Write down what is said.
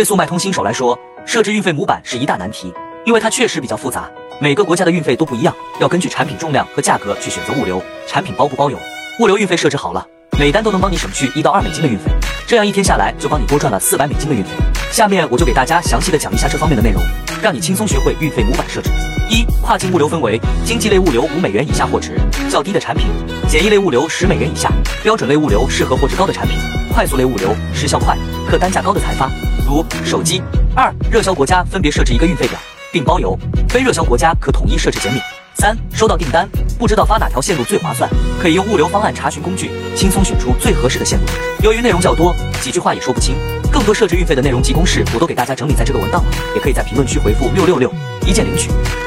对速卖通新手来说，设置运费模板是一大难题，因为它确实比较复杂，每个国家的运费都不一样，要根据产品重量和价格去选择物流，产品包不包邮。物流运费设置好了，每单都能帮你省去一到二美金的运费，这样一天下来就帮你多赚了四百美金的运费。下面我就给大家详细的讲一下这方面的内容，让你轻松学会运费模板设置。一、跨境物流分为经济类物流五美元以下货值较低的产品，简易类物流十美元以下，标准类物流适合货值高的产品，快速类物流时效快、客单价高的才发。如手机。二、热销国家分别设置一个运费表，并包邮；非热销国家可统一设置减免。三、收到订单不知道发哪条线路最划算，可以用物流方案查询工具，轻松选出最合适的线路。由于内容较多，几句话也说不清，更多设置运费的内容及公式我都给大家整理在这个文档了，也可以在评论区回复六六六，一键领取。